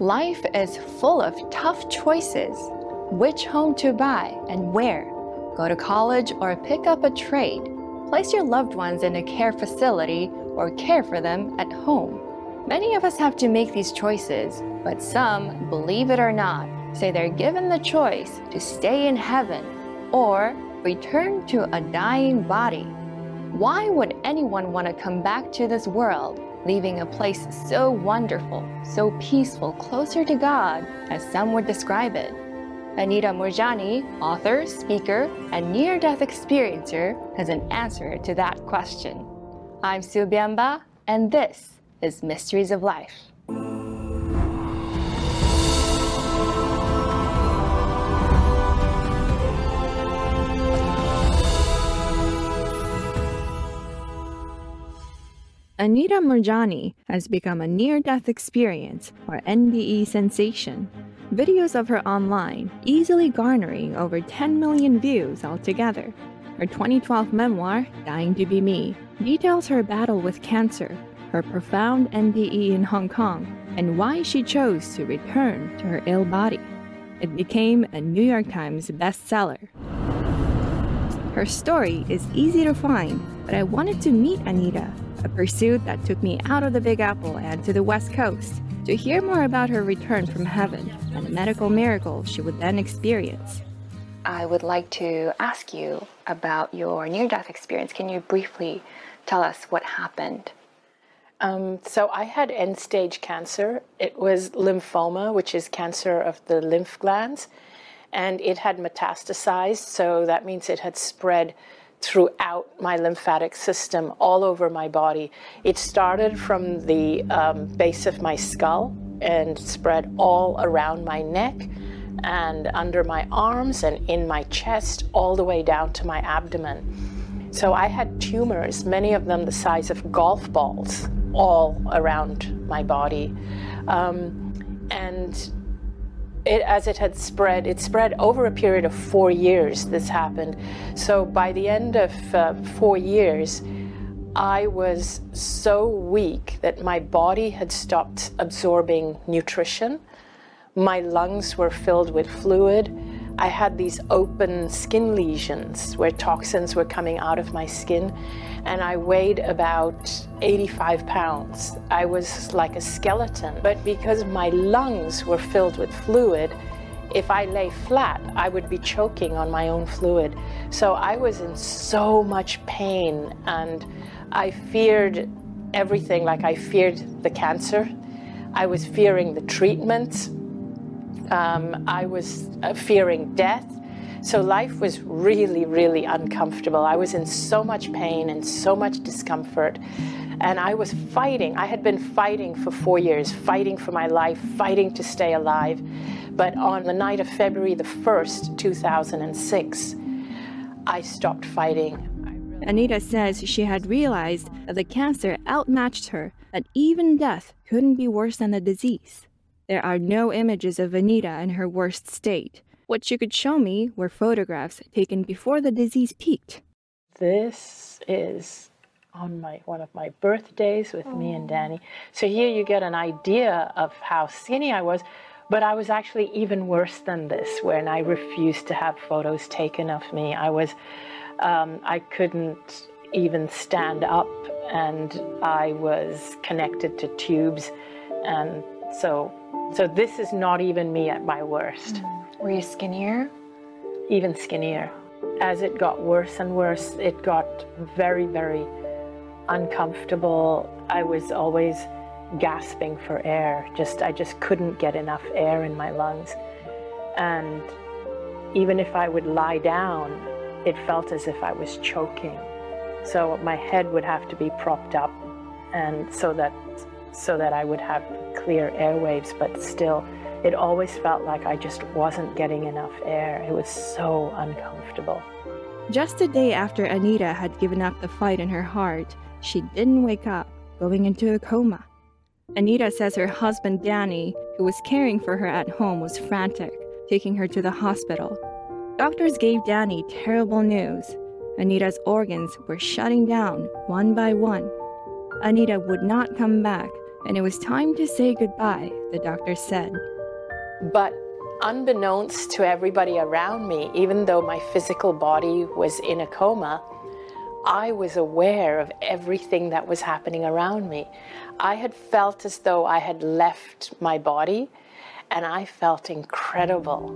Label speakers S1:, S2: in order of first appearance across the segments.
S1: Life is full of tough choices. Which home to buy and where? Go to college or pick up a trade. Place your loved ones in a care facility or care for them at home. Many of us have to make these choices, but some, believe it or not, say they're given the choice to stay in heaven or return to a dying body. Why would anyone want to come back to this world, leaving a place so wonderful, so peaceful, closer to God, as some would describe it? Anita Moorjani, author, speaker, and near death experiencer, has an answer to that question. I'm Sue Biamba, and this is Mysteries of Life. Anita Moorjani has become a near death experience or NDE sensation. Videos of her online, easily garnering over 10 million views altogether. Her 2012 memoir, Dying to Be Me, details her battle with cancer, her profound NDE in Hong Kong, and why she chose to return to her ill body. It became a New York Times bestseller. Her story is easy to find, but I wanted to meet Anita a pursuit that took me out of the Big Apple and to the West Coast to hear more about her return from heaven and the medical miracle she would then experience. I would like to ask you about your near death experience. Can you briefly tell us what happened?
S2: Um, so, I had end stage cancer. It was lymphoma, which is cancer of the lymph glands, and it had metastasized. So, that means it had spread throughout my lymphatic system, all over my body. It started from the um, base of my skull and spread all around my neck and under my arms and in my chest, all the way down to my abdomen. So I had tumors, many of them the size of golf balls, all around my body. Um, and it, as it had spread, it spread over a period of four years. This happened. So by the end of uh, four years, I was so weak that my body had stopped absorbing nutrition. My lungs were filled with fluid. I had these open skin lesions where toxins were coming out of my skin, and I weighed about 85 pounds. I was like a skeleton, but because my lungs were filled with fluid, if I lay flat, I would be choking on my own fluid. So I was in so much pain, and I feared everything like I feared the cancer. I was fearing the treatment um, I was uh, fearing death. So life was really, really uncomfortable. I was in so much pain and so much discomfort. And I was fighting. I had been fighting for four years, fighting for my life, fighting to stay alive. But on the night of February the 1st, 2006, I stopped fighting.
S1: Anita says she had realized that the cancer outmatched her, that even death couldn't be worse than the disease. There are no images of Anita in her worst state. What she could show me were photographs taken before the disease peaked.
S2: This is on my one of my birthdays with me and Danny. So here you get an idea of how skinny I was, but I was actually even worse than this when I refused to have photos taken of me. I was um, I couldn't even stand up and I was connected to tubes and so so this is not even me at my worst.
S1: Mm. Were you skinnier?
S2: Even skinnier. As it got worse and worse, it got very, very uncomfortable. I was always gasping for air. Just I just couldn't get enough air in my lungs. And even if I would lie down, it felt as if I was choking. So my head would have to be propped up and so that so that I would have clear airwaves, but still, it always felt like I just wasn't getting enough air. It was so uncomfortable.
S1: Just a day after Anita had given up the fight in her heart, she didn't wake up, going into a coma. Anita says her husband Danny, who was caring for her at home, was frantic, taking her to the hospital. Doctors gave Danny terrible news. Anita's organs were shutting down one by one. Anita would not come back and it was time to say goodbye, the doctor said.
S2: But unbeknownst to everybody around me, even though my physical body was in a coma, I was aware of everything that was happening around me. I had felt as though I had left my body and I felt incredible.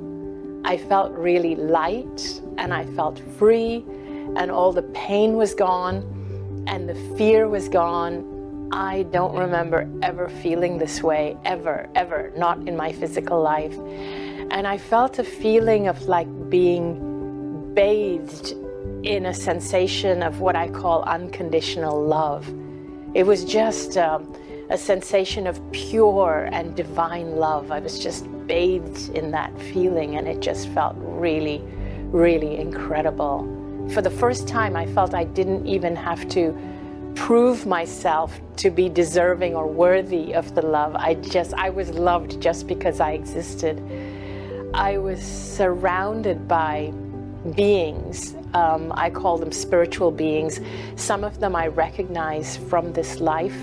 S2: I felt really light and I felt free, and all the pain was gone and the fear was gone. I don't remember ever feeling this way, ever, ever, not in my physical life. And I felt a feeling of like being bathed in a sensation of what I call unconditional love. It was just um, a sensation of pure and divine love. I was just bathed in that feeling, and it just felt really, really incredible. For the first time, I felt I didn't even have to prove myself to be deserving or worthy of the love. I just, I was loved just because I existed. I was surrounded by beings. Um, I call them spiritual beings. Some of them I recognize from this life.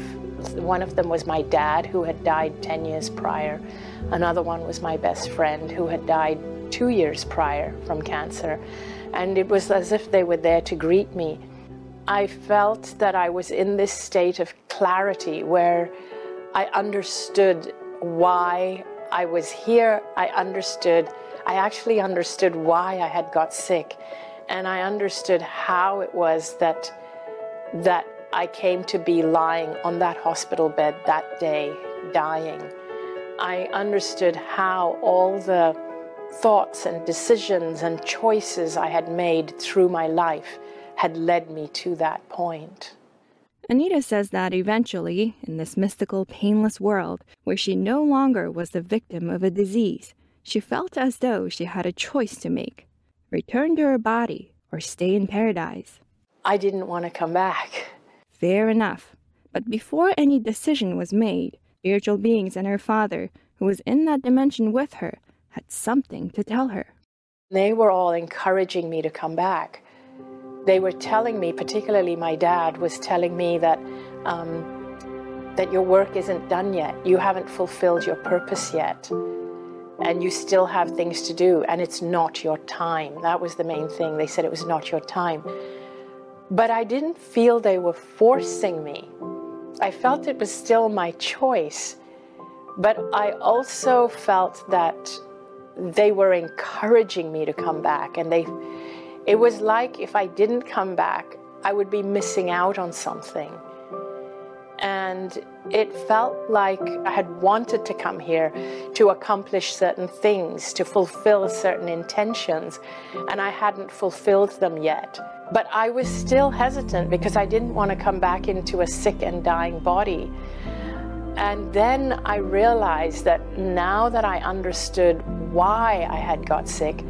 S2: One of them was my dad, who had died 10 years prior. Another one was my best friend, who had died two years prior from cancer. And it was as if they were there to greet me. I felt that I was in this state of clarity where I understood why I was here. I understood I actually understood why I had got sick and I understood how it was that that I came to be lying on that hospital bed that day dying. I understood how all the thoughts and decisions and choices I had made through my life had led me to that point.
S1: Anita says that eventually, in this mystical, painless world where she no longer was the victim of a disease, she felt as though she had a choice to make return to her body or stay in paradise.
S2: I didn't want to come back.
S1: Fair enough. But before any decision was made, spiritual beings and her father, who was in that dimension with her, had something to tell her.
S2: They were all encouraging me to come back. They were telling me, particularly my dad, was telling me that um, that your work isn't done yet. You haven't fulfilled your purpose yet and you still have things to do, and it's not your time. That was the main thing. They said it was not your time. But I didn't feel they were forcing me. I felt it was still my choice. But I also felt that they were encouraging me to come back. And they, it was like if I didn't come back, I would be missing out on something and it felt like I had wanted to come here to accomplish certain things, to fulfill certain intentions, and I hadn't fulfilled them yet. But I was still hesitant because I didn't want to come back into a sick and dying body. And then I realized that now that I understood why I had got sick,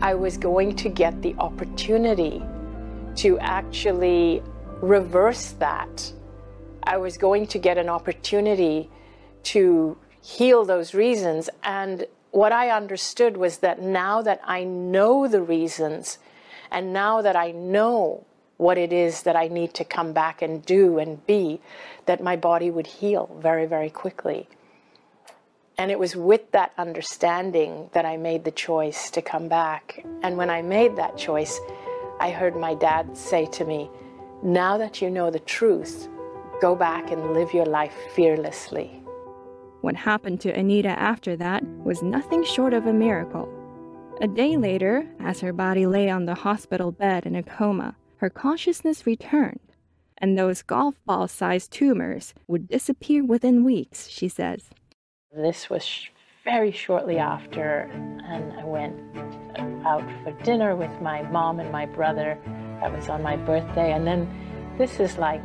S2: I was going to get the opportunity to actually reverse that I was going to get an opportunity to heal those reasons. And what I understood was that now that I know the reasons, and now that I know what it is that I need to come back and do and be, that my body would heal very, very quickly. And it was with that understanding that I made the choice to come back. And when I made that choice, I heard my dad say to me, Now that you know the truth, go back and live your life fearlessly.
S1: What happened to Anita after that was nothing short of a miracle. A day later, as her body lay on the hospital bed in a coma, her consciousness returned, and those golf ball sized tumors would disappear within weeks, she says.
S2: This was very shortly after, and I went out for dinner with my mom and my brother. That was on my birthday, and then this is like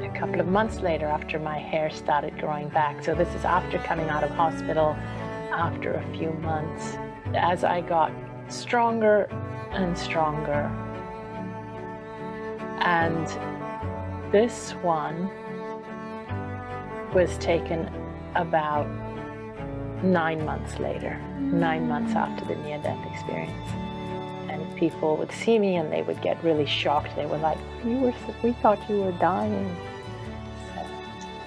S2: a couple of months later after my hair started growing back. So this is after coming out of hospital after a few months. As I got stronger and stronger. And this one was taken about nine months later, nine months after the near death experience and people would see me and they would get really shocked. They were like, "You were, we thought you were dying." So,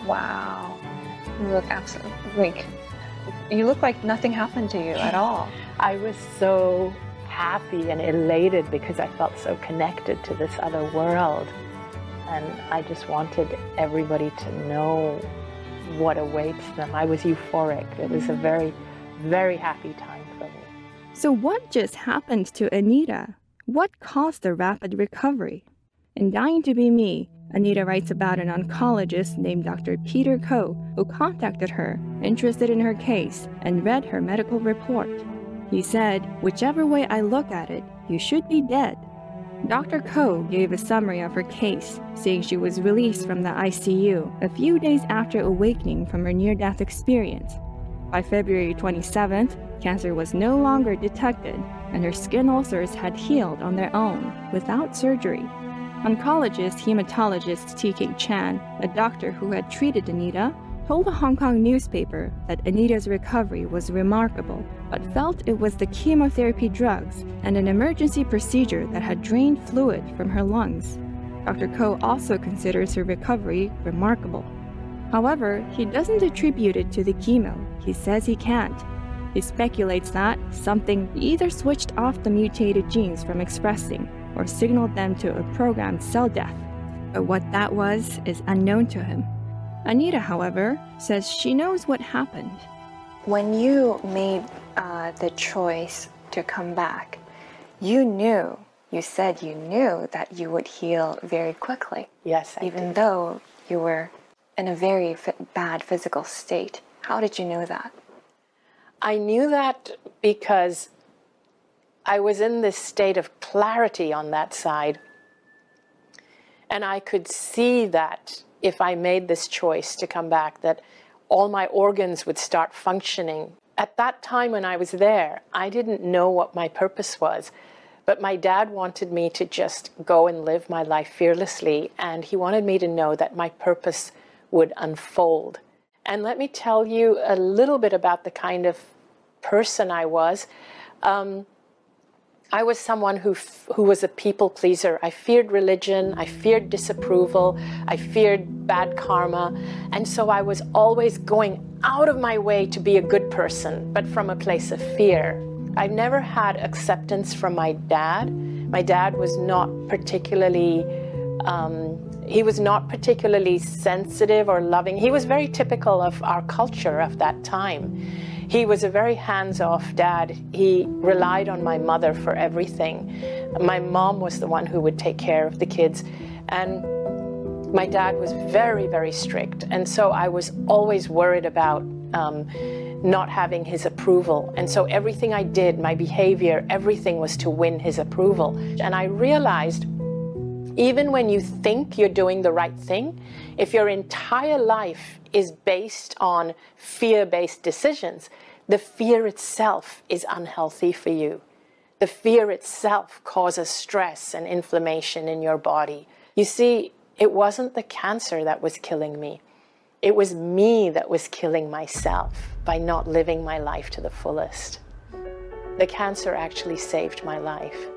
S2: wow.
S3: You look absolutely like you look like nothing happened to you at all.
S2: I was so happy and elated because I felt so connected to this other world. And I just wanted everybody to know what awaits them. I was euphoric. It was a very, very happy time for me.
S1: So, what just happened to Anita? What caused the rapid recovery? In Dying to Be Me, Anita writes about an oncologist named Dr. Peter Ko who contacted her, interested in her case, and read her medical report. He said, Whichever way I look at it, you should be dead. Dr. Ko gave a summary of her case, saying she was released from the ICU a few days after awakening from her near death experience. By February 27th, cancer was no longer detected, and her skin ulcers had healed on their own without surgery. Oncologist hematologist T.K. Chan, a doctor who had treated Anita, told a Hong Kong newspaper that Anita's recovery was remarkable, but felt it was the chemotherapy drugs and an emergency procedure that had drained fluid from her lungs. Dr. Ko also considers her recovery remarkable. However, he doesn't attribute it to the chemo. He says he can't. He speculates that something either switched off the mutated genes from expressing or signaled them to a programmed cell death. But what that was is unknown to him. Anita, however, says she knows what happened.
S3: When you made uh, the choice to come back, you knew, you said you knew that you would heal very quickly.
S2: Yes, I
S3: even
S2: did.
S3: though you were in a very bad physical state. How did you know that?
S2: I knew that because I was in this state of clarity on that side. And I could see that if I made this choice to come back, that all my organs would start functioning. At that time when I was there, I didn't know what my purpose was. But my dad wanted me to just go and live my life fearlessly, and he wanted me to know that my purpose would unfold. And let me tell you a little bit about the kind of person I was. Um, I was someone who, who was a people pleaser. I feared religion, I feared disapproval, I feared bad karma. And so I was always going out of my way to be a good person, but from a place of fear. I never had acceptance from my dad. My dad was not particularly, um, he was not particularly sensitive or loving. He was very typical of our culture of that time. He was a very hands off dad. He relied on my mother for everything. My mom was the one who would take care of the kids. And my dad was very, very strict. And so I was always worried about um, not having his approval. And so everything I did, my behavior, everything was to win his approval. And I realized even when you think you're doing the right thing, if your entire life is based on fear based decisions, the fear itself is unhealthy for you. The fear itself causes stress and inflammation in your body. You see, it wasn't the cancer that was killing me. It was me that was killing myself by not living my life to the fullest. The cancer actually saved my life.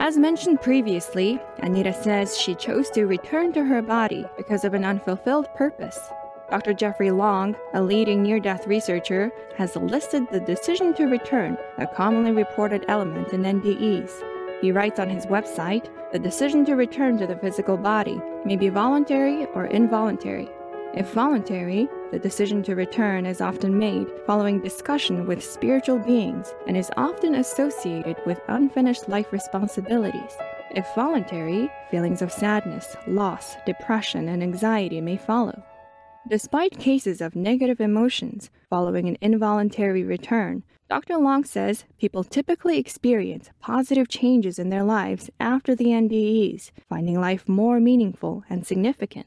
S1: As mentioned previously, Anita says she chose to return to her body because of an unfulfilled purpose. Dr. Jeffrey Long, a leading near death researcher, has listed the decision to return a commonly reported element in NDEs. He writes on his website the decision to return to the physical body may be voluntary or involuntary. If voluntary, the decision to return is often made following discussion with spiritual beings and is often associated with unfinished life responsibilities. If voluntary, feelings of sadness, loss, depression, and anxiety may follow. Despite cases of negative emotions following an involuntary return, Dr. Long says people typically experience positive changes in their lives after the NDEs, finding life more meaningful and significant.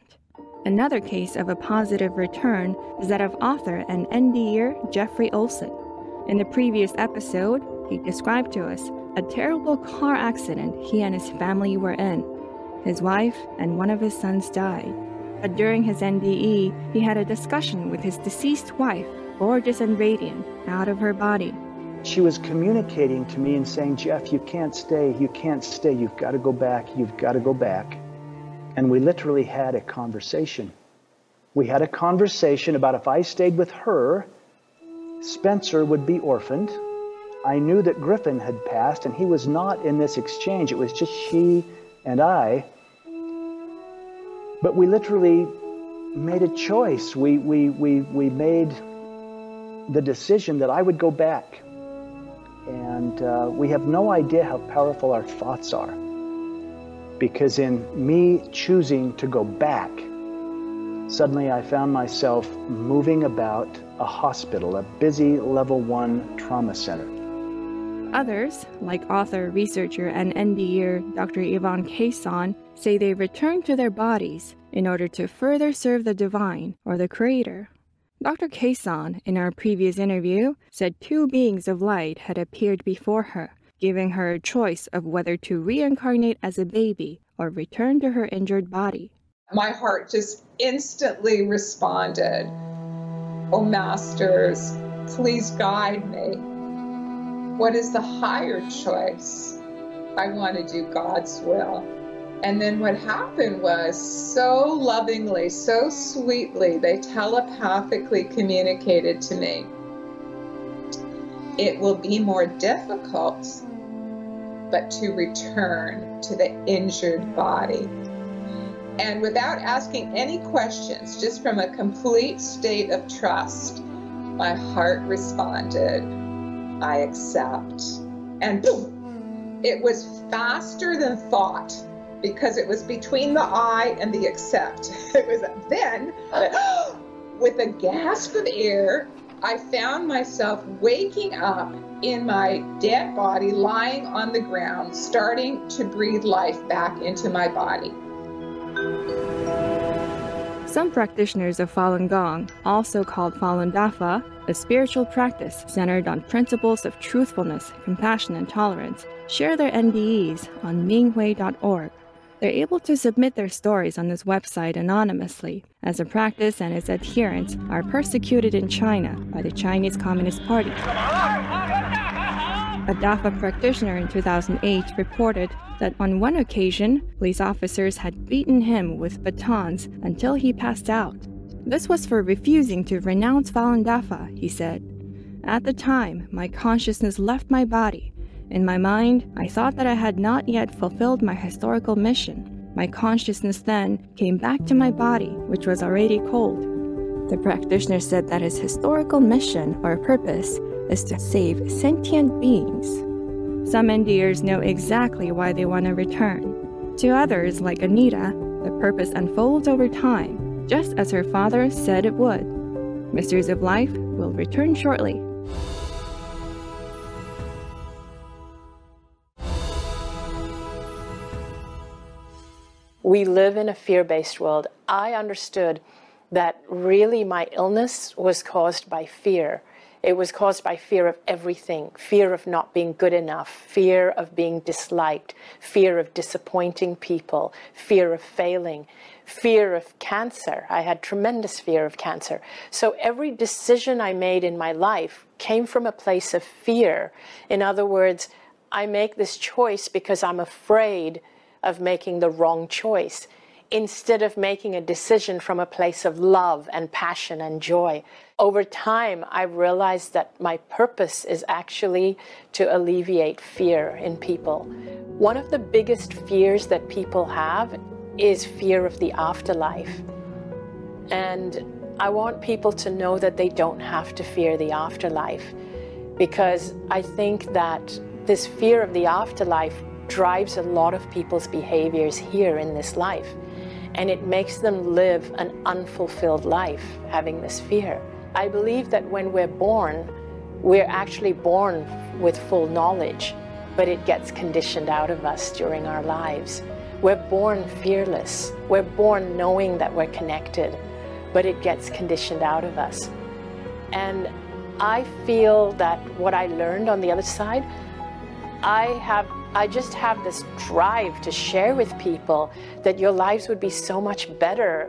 S1: Another case of a positive return is that of author and NDEer Jeffrey Olsen. In the previous episode, he described to us a terrible car accident he and his family were in. His wife and one of his sons died. But during his NDE, he had a discussion with his deceased wife, gorgeous and radiant, out of her body.
S4: She was communicating to me and saying, Jeff, you can't stay, you can't stay, you've got to go back, you've got to go back. And we literally had a conversation We had a conversation about if I stayed with her, Spencer would be orphaned. I knew that Griffin had passed, and he was not in this exchange. It was just she and I. But we literally made a choice. We, we, we, we made the decision that I would go back. And uh, we have no idea how powerful our thoughts are. Because in me choosing to go back, suddenly I found myself moving about a hospital, a busy level one trauma center.
S1: Others, like author, researcher, and NDEer Dr. Yvonne Kason, say they return to their bodies in order to further serve the divine or the creator. Dr. Kason, in our previous interview, said two beings of light had appeared before her, giving her a choice of whether to reincarnate as a baby or return to her injured body.
S5: My heart just instantly responded, Oh, Masters, please guide me. What is the higher choice? I want to do God's will. And then what happened was so lovingly, so sweetly, they telepathically communicated to me. It will be more difficult, but to return to the injured body. And without asking any questions, just from a complete state of trust, my heart responded, I accept. And boom, it was faster than thought because it was between the I and the accept. It was then, with a gasp of air, I found myself waking up in my dead body, lying on the ground, starting to breathe life back into my body.
S1: Some practitioners of Falun Gong, also called Falun Dafa, a spiritual practice centered on principles of truthfulness, compassion, and tolerance, share their NDEs on minghui.org. They're able to submit their stories on this website anonymously, as the practice and its adherents are persecuted in China by the Chinese Communist Party. A DAFA practitioner in 2008 reported that on one occasion, police officers had beaten him with batons until he passed out. This was for refusing to renounce Falun Dafa, he said. At the time, my consciousness left my body in my mind, I thought that I had not yet fulfilled my historical mission. My consciousness then came back to my body, which was already cold. The practitioner said that his historical mission or purpose is to save sentient beings. Some NDErs know exactly why they want to return. To others, like Anita, the purpose unfolds over time, just as her father said it would. Mysteries of Life will return shortly.
S2: We live in a fear based world. I understood that really my illness was caused by fear. It was caused by fear of everything fear of not being good enough, fear of being disliked, fear of disappointing people, fear of failing, fear of cancer. I had tremendous fear of cancer. So every decision I made in my life came from a place of fear. In other words, I make this choice because I'm afraid of making the wrong choice instead of making a decision from a place of love and passion and joy. Over time, I realized that my purpose is actually to alleviate fear in people. One of the biggest fears that people have is fear of the afterlife. And I want people to know that they don't have to fear the afterlife because I think that this fear of the afterlife drives a lot of people's behaviors here in this life. And it makes them live an unfulfilled life having this fear. I believe that when we're born, we're actually born with full knowledge, but it gets conditioned out of us during our lives. We're born fearless. We're born knowing that we're connected, but it gets conditioned out of us. And I feel that what I learned on the other side, I have I just have this drive to share with people that your lives would be so much better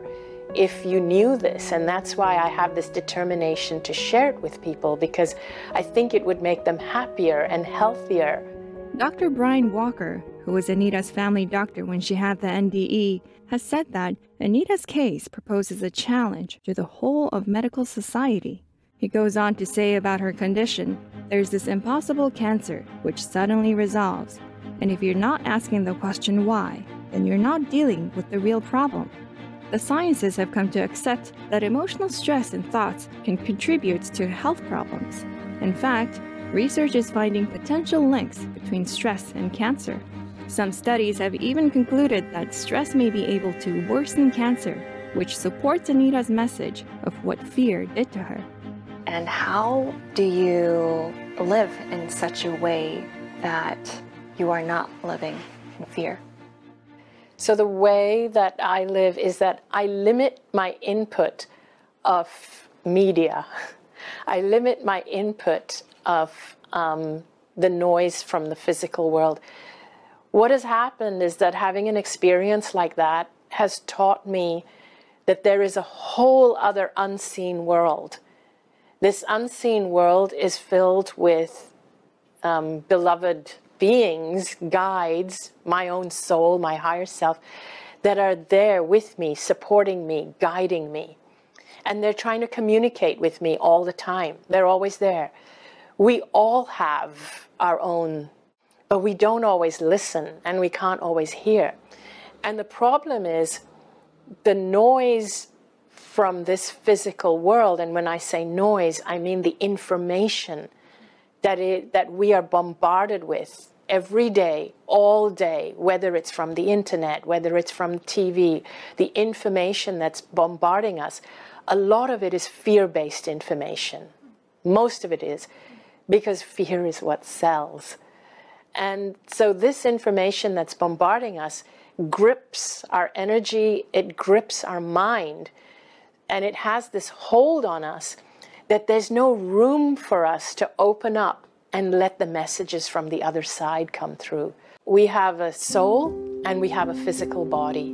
S2: if you knew this. And that's why I have this determination to share it with people because I think it would make them happier and healthier.
S1: Dr. Brian Walker, who was Anita's family doctor when she had the NDE, has said that Anita's case proposes a challenge to the whole of medical society. He goes on to say about her condition there's this impossible cancer which suddenly resolves, and if you're not asking the question why, then you're not dealing with the real problem. The sciences have come to accept that emotional stress and thoughts can contribute to health problems. In fact, research is finding potential links between stress and cancer. Some studies have even concluded that stress may be able to worsen cancer, which supports Anita's message of what fear did to her.
S3: And how do you live in such a way that you are not living in fear?
S2: So, the way that I live is that I limit my input of media, I limit my input of um, the noise from the physical world. What has happened is that having an experience like that has taught me that there is a whole other unseen world. This unseen world is filled with um, beloved beings, guides, my own soul, my higher self, that are there with me, supporting me, guiding me. And they're trying to communicate with me all the time. They're always there. We all have our own, but we don't always listen and we can't always hear. And the problem is the noise from this physical world, and when I say noise, I mean the information that, it, that we are bombarded with every day, all day, whether it's from the internet, whether it's from TV, the information that's bombarding us, a lot of it is fear based information. Most of it is because fear is what sells. And so, this information that's bombarding us grips our energy, it grips our mind, and it has this hold on us that there's no room for us to open up and let the messages from the other side come through. We have a soul and we have a physical body.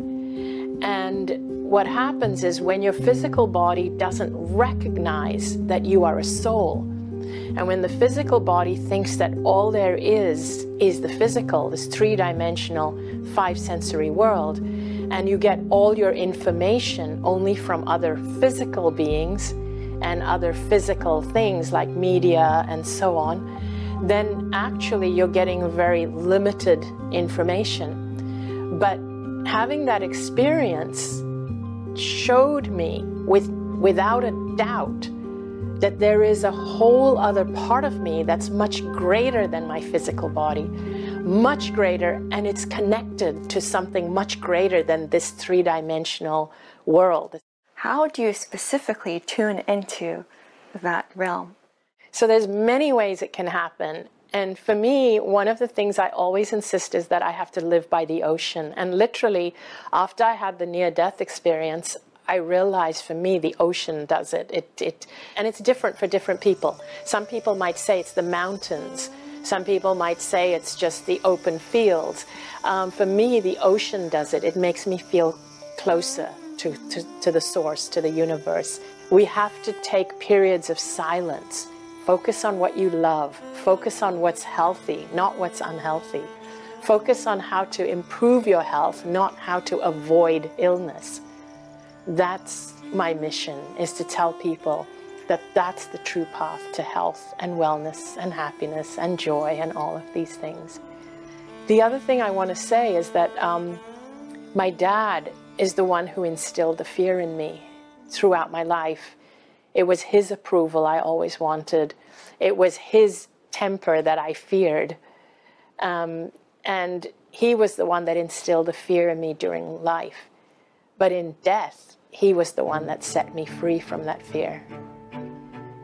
S2: And what happens is when your physical body doesn't recognize that you are a soul, and when the physical body thinks that all there is is the physical, this three dimensional, five sensory world, and you get all your information only from other physical beings and other physical things like media and so on, then actually you're getting very limited information. But having that experience showed me with, without a doubt that there is a whole other part of me that's much greater than my physical body, much greater, and it's connected to something much greater than this three dimensional world.
S3: How do you specifically tune into that realm?
S2: So there's many ways it can happen. And for me, one of the things I always insist is that I have to live by the ocean. And literally, after I had the near death experience, I realized for me the ocean does it. It, it. And it's different for different people. Some people might say it's the mountains. Some people might say it's just the open fields. Um, for me, the ocean does it. It makes me feel closer to, to, to the source, to the universe. We have to take periods of silence Focus on what you love. Focus on what's healthy, not what's unhealthy. Focus on how to improve your health, not how to avoid illness. That's my mission is to tell people that that's the true path to health and wellness and happiness and joy and all of these things. The other thing I want to say is that um, my dad is the one who instilled the fear in me throughout my life. It was his approval I always wanted. It was his temper that I feared. Um, and he was the one that instilled the fear in me during life. But in death, he was the one that set me free from that fear.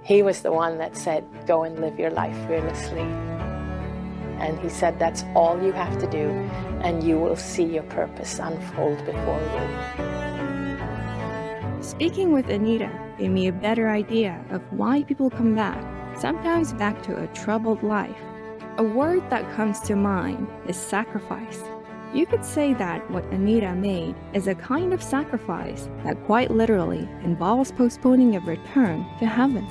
S2: He was the one that said, Go and live your life fearlessly. And he said, That's all you have to do, and you will see your purpose unfold before you.
S1: Speaking with Anita gave me a better idea of why people come back, sometimes back to a troubled life. A word that comes to mind is sacrifice. You could say that what Anita made is a kind of sacrifice that quite literally involves postponing a return to heaven.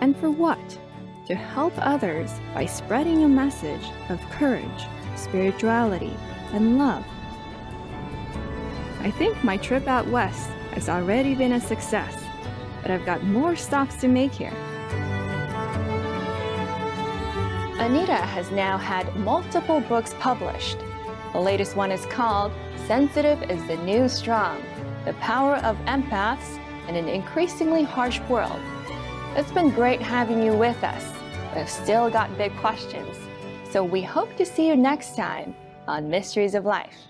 S1: And for what? To help others by spreading a message of courage, spirituality, and love. I think my trip out west has already been a success, but I've got more stops to make here. Anita has now had multiple books published. The latest one is called Sensitive is the New Strong The Power of Empaths in an Increasingly Harsh World. It's been great having you with us. We've still got big questions, so we hope to see you next time on Mysteries of Life.